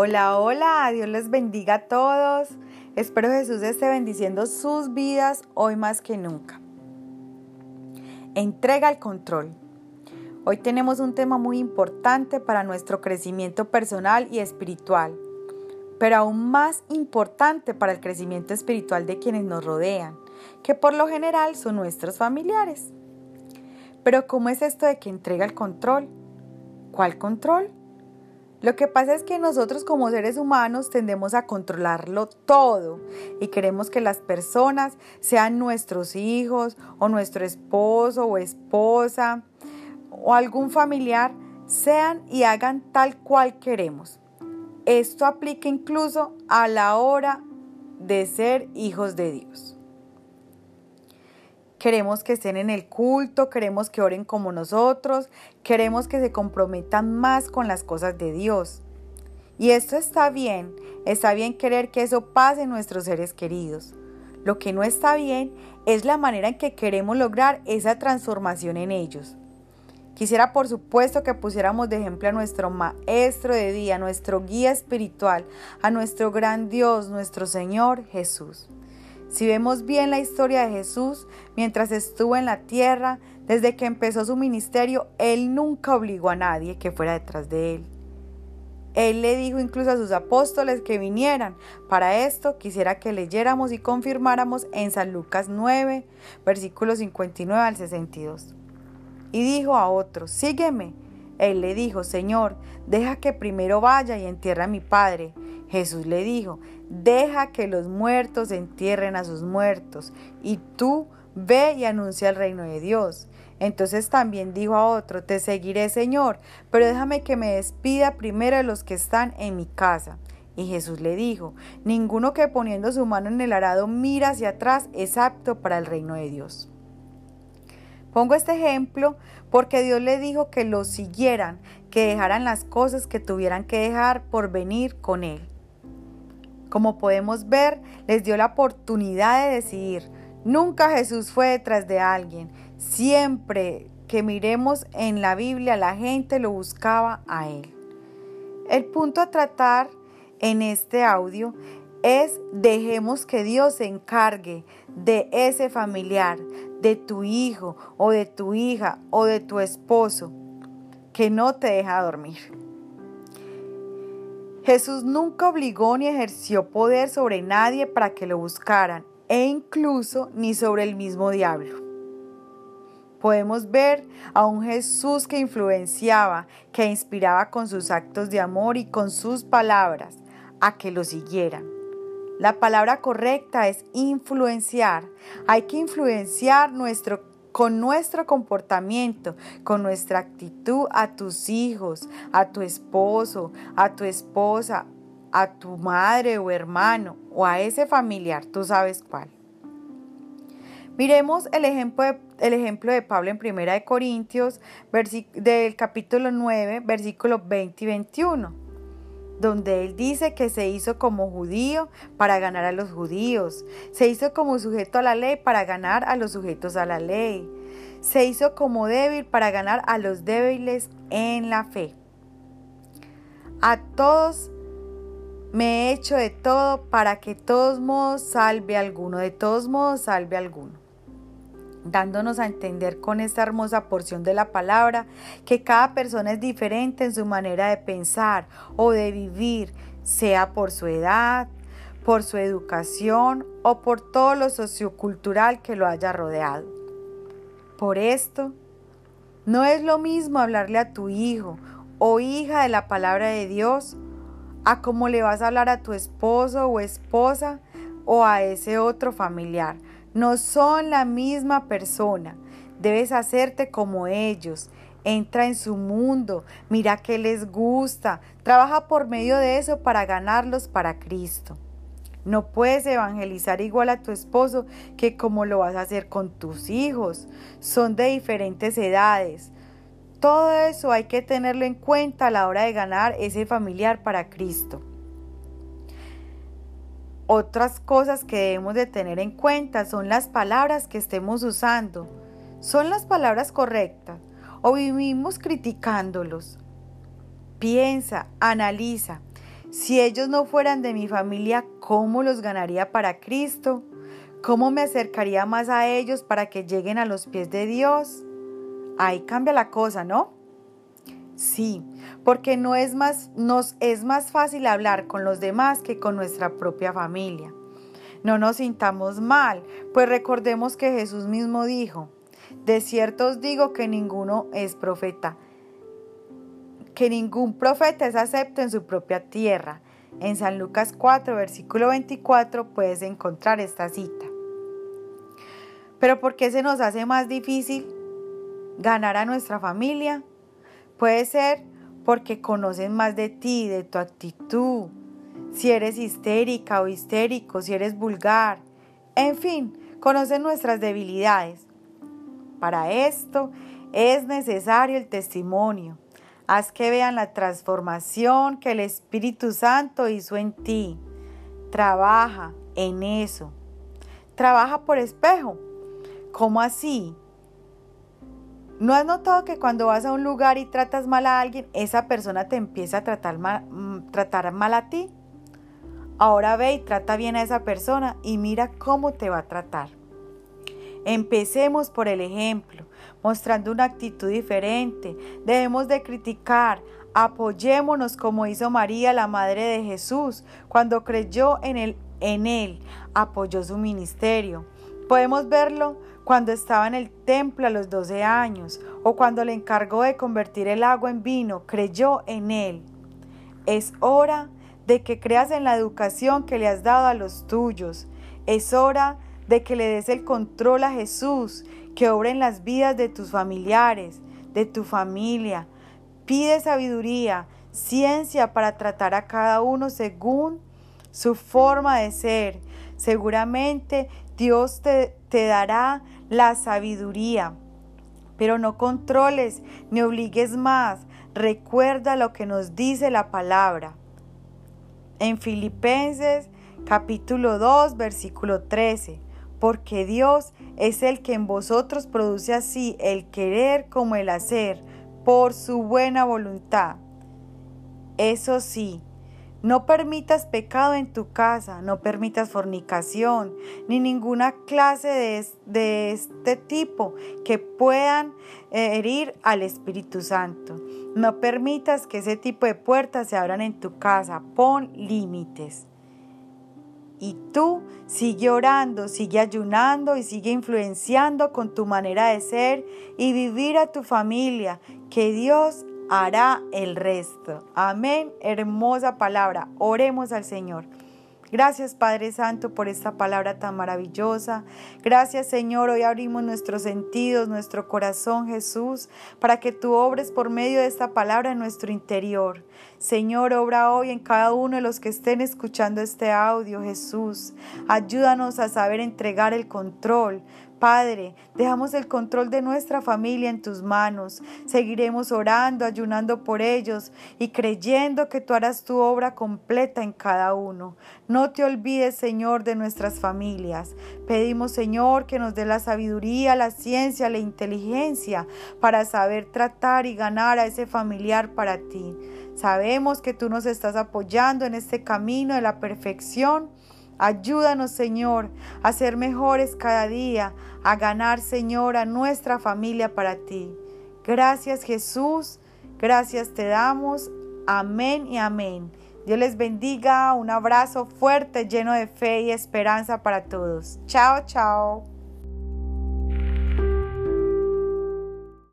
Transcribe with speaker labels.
Speaker 1: Hola, hola, Dios les bendiga a todos. Espero Jesús esté bendiciendo sus vidas hoy más que nunca. Entrega el control. Hoy tenemos un tema muy importante para nuestro crecimiento personal y espiritual, pero aún más importante para el crecimiento espiritual de quienes nos rodean, que por lo general son nuestros familiares. Pero ¿cómo es esto de que entrega el control? ¿Cuál control? Lo que pasa es que nosotros como seres humanos tendemos a controlarlo todo y queremos que las personas sean nuestros hijos o nuestro esposo o esposa o algún familiar, sean y hagan tal cual queremos. Esto aplica incluso a la hora de ser hijos de Dios. Queremos que estén en el culto, queremos que oren como nosotros, queremos que se comprometan más con las cosas de Dios. Y esto está bien, está bien querer que eso pase en nuestros seres queridos. Lo que no está bien es la manera en que queremos lograr esa transformación en ellos. Quisiera por supuesto que pusiéramos de ejemplo a nuestro Maestro de día, nuestro guía espiritual, a nuestro gran Dios, nuestro Señor Jesús. Si vemos bien la historia de Jesús, mientras estuvo en la tierra, desde que empezó su ministerio, Él nunca obligó a nadie que fuera detrás de Él. Él le dijo incluso a sus apóstoles que vinieran. Para esto quisiera que leyéramos y confirmáramos en San Lucas 9, versículos 59 al 62. Y dijo a otros, sígueme. Él le dijo, Señor, deja que primero vaya y entierre a mi padre. Jesús le dijo, deja que los muertos entierren a sus muertos, y tú ve y anuncia el reino de Dios. Entonces también dijo a otro, te seguiré Señor, pero déjame que me despida primero de los que están en mi casa. Y Jesús le dijo, ninguno que poniendo su mano en el arado mira hacia atrás es apto para el reino de Dios. Pongo este ejemplo porque Dios le dijo que lo siguieran, que dejaran las cosas que tuvieran que dejar por venir con Él. Como podemos ver, les dio la oportunidad de decidir. Nunca Jesús fue detrás de alguien. Siempre que miremos en la Biblia, la gente lo buscaba a Él. El punto a tratar en este audio es dejemos que Dios se encargue de ese familiar, de tu hijo o de tu hija o de tu esposo que no te deja dormir. Jesús nunca obligó ni ejerció poder sobre nadie para que lo buscaran, e incluso ni sobre el mismo diablo. Podemos ver a un Jesús que influenciaba, que inspiraba con sus actos de amor y con sus palabras a que lo siguieran. La palabra correcta es influenciar. Hay que influenciar nuestro con nuestro comportamiento, con nuestra actitud a tus hijos, a tu esposo, a tu esposa, a tu madre o hermano o a ese familiar, tú sabes cuál. Miremos el ejemplo de, el ejemplo de Pablo en 1 de Corintios, del capítulo 9, versículos 20 y 21 donde él dice que se hizo como judío para ganar a los judíos, se hizo como sujeto a la ley para ganar a los sujetos a la ley, se hizo como débil para ganar a los débiles en la fe. A todos me he hecho de todo para que todos modos salve a alguno, de todos modos salve a alguno dándonos a entender con esta hermosa porción de la palabra que cada persona es diferente en su manera de pensar o de vivir, sea por su edad, por su educación o por todo lo sociocultural que lo haya rodeado. Por esto, no es lo mismo hablarle a tu hijo o hija de la palabra de Dios a cómo le vas a hablar a tu esposo o esposa o a ese otro familiar no son la misma persona. Debes hacerte como ellos. Entra en su mundo, mira qué les gusta, trabaja por medio de eso para ganarlos para Cristo. No puedes evangelizar igual a tu esposo que como lo vas a hacer con tus hijos. Son de diferentes edades. Todo eso hay que tenerlo en cuenta a la hora de ganar ese familiar para Cristo. Otras cosas que debemos de tener en cuenta son las palabras que estemos usando. ¿Son las palabras correctas o vivimos criticándolos? Piensa, analiza. Si ellos no fueran de mi familia, ¿cómo los ganaría para Cristo? ¿Cómo me acercaría más a ellos para que lleguen a los pies de Dios? Ahí cambia la cosa, ¿no? Sí, porque no es más, nos es más fácil hablar con los demás que con nuestra propia familia. No nos sintamos mal, pues recordemos que Jesús mismo dijo, de cierto os digo que ninguno es profeta, que ningún profeta es acepto en su propia tierra. En San Lucas 4, versículo 24 puedes encontrar esta cita. Pero ¿por qué se nos hace más difícil ganar a nuestra familia? Puede ser porque conocen más de ti, de tu actitud, si eres histérica o histérico, si eres vulgar, en fin, conocen nuestras debilidades. Para esto es necesario el testimonio. Haz que vean la transformación que el Espíritu Santo hizo en ti. Trabaja en eso. Trabaja por espejo. ¿Cómo así? ¿No has notado que cuando vas a un lugar y tratas mal a alguien, esa persona te empieza a tratar mal, mm, tratar mal a ti? Ahora ve y trata bien a esa persona y mira cómo te va a tratar. Empecemos por el ejemplo, mostrando una actitud diferente. Debemos de criticar, apoyémonos como hizo María, la madre de Jesús, cuando creyó en él, apoyó su ministerio. Podemos verlo cuando estaba en el templo a los 12 años o cuando le encargó de convertir el agua en vino, creyó en él. Es hora de que creas en la educación que le has dado a los tuyos. Es hora de que le des el control a Jesús, que obra en las vidas de tus familiares, de tu familia. Pide sabiduría, ciencia para tratar a cada uno según su forma de ser. Seguramente Dios te, te dará la sabiduría. Pero no controles ni obligues más. Recuerda lo que nos dice la palabra en Filipenses capítulo 2 versículo 13, porque Dios es el que en vosotros produce así el querer como el hacer por su buena voluntad. Eso sí, no permitas pecado en tu casa, no permitas fornicación, ni ninguna clase de, este tipo que puedan eh, herir al Espíritu Santo. No permitas que ese tipo de puertas se abran en tu casa. Pon límites. Y tú sigue orando, sigue ayunando y sigue influenciando con tu manera de ser y vivir a tu familia, que Dios hará el resto. Amén. Hermosa palabra. Oremos al Señor. Gracias Padre Santo por esta palabra tan maravillosa. Gracias Señor, hoy abrimos nuestros sentidos, nuestro corazón Jesús, para que tú obres por medio de esta palabra en nuestro interior. Señor, obra hoy en cada uno de los que estén escuchando este audio, Jesús. Ayúdanos a saber entregar el control Padre, dejamos el control de nuestra familia en tus manos. Seguiremos orando, ayunando por ellos y creyendo que tú harás tu obra completa en cada uno. No te olvides, Señor, de nuestras familias. Pedimos, Señor, que nos dé la sabiduría, la ciencia, la inteligencia para saber tratar y ganar a ese familiar para ti. Sabemos que tú nos estás apoyando en este camino de la perfección Ayúdanos, Señor, a ser mejores cada día, a ganar, Señor, a nuestra familia para ti. Gracias, Jesús. Gracias te damos. Amén y amén. Dios les bendiga. Un abrazo fuerte, lleno de fe y esperanza para todos. Chao, chao.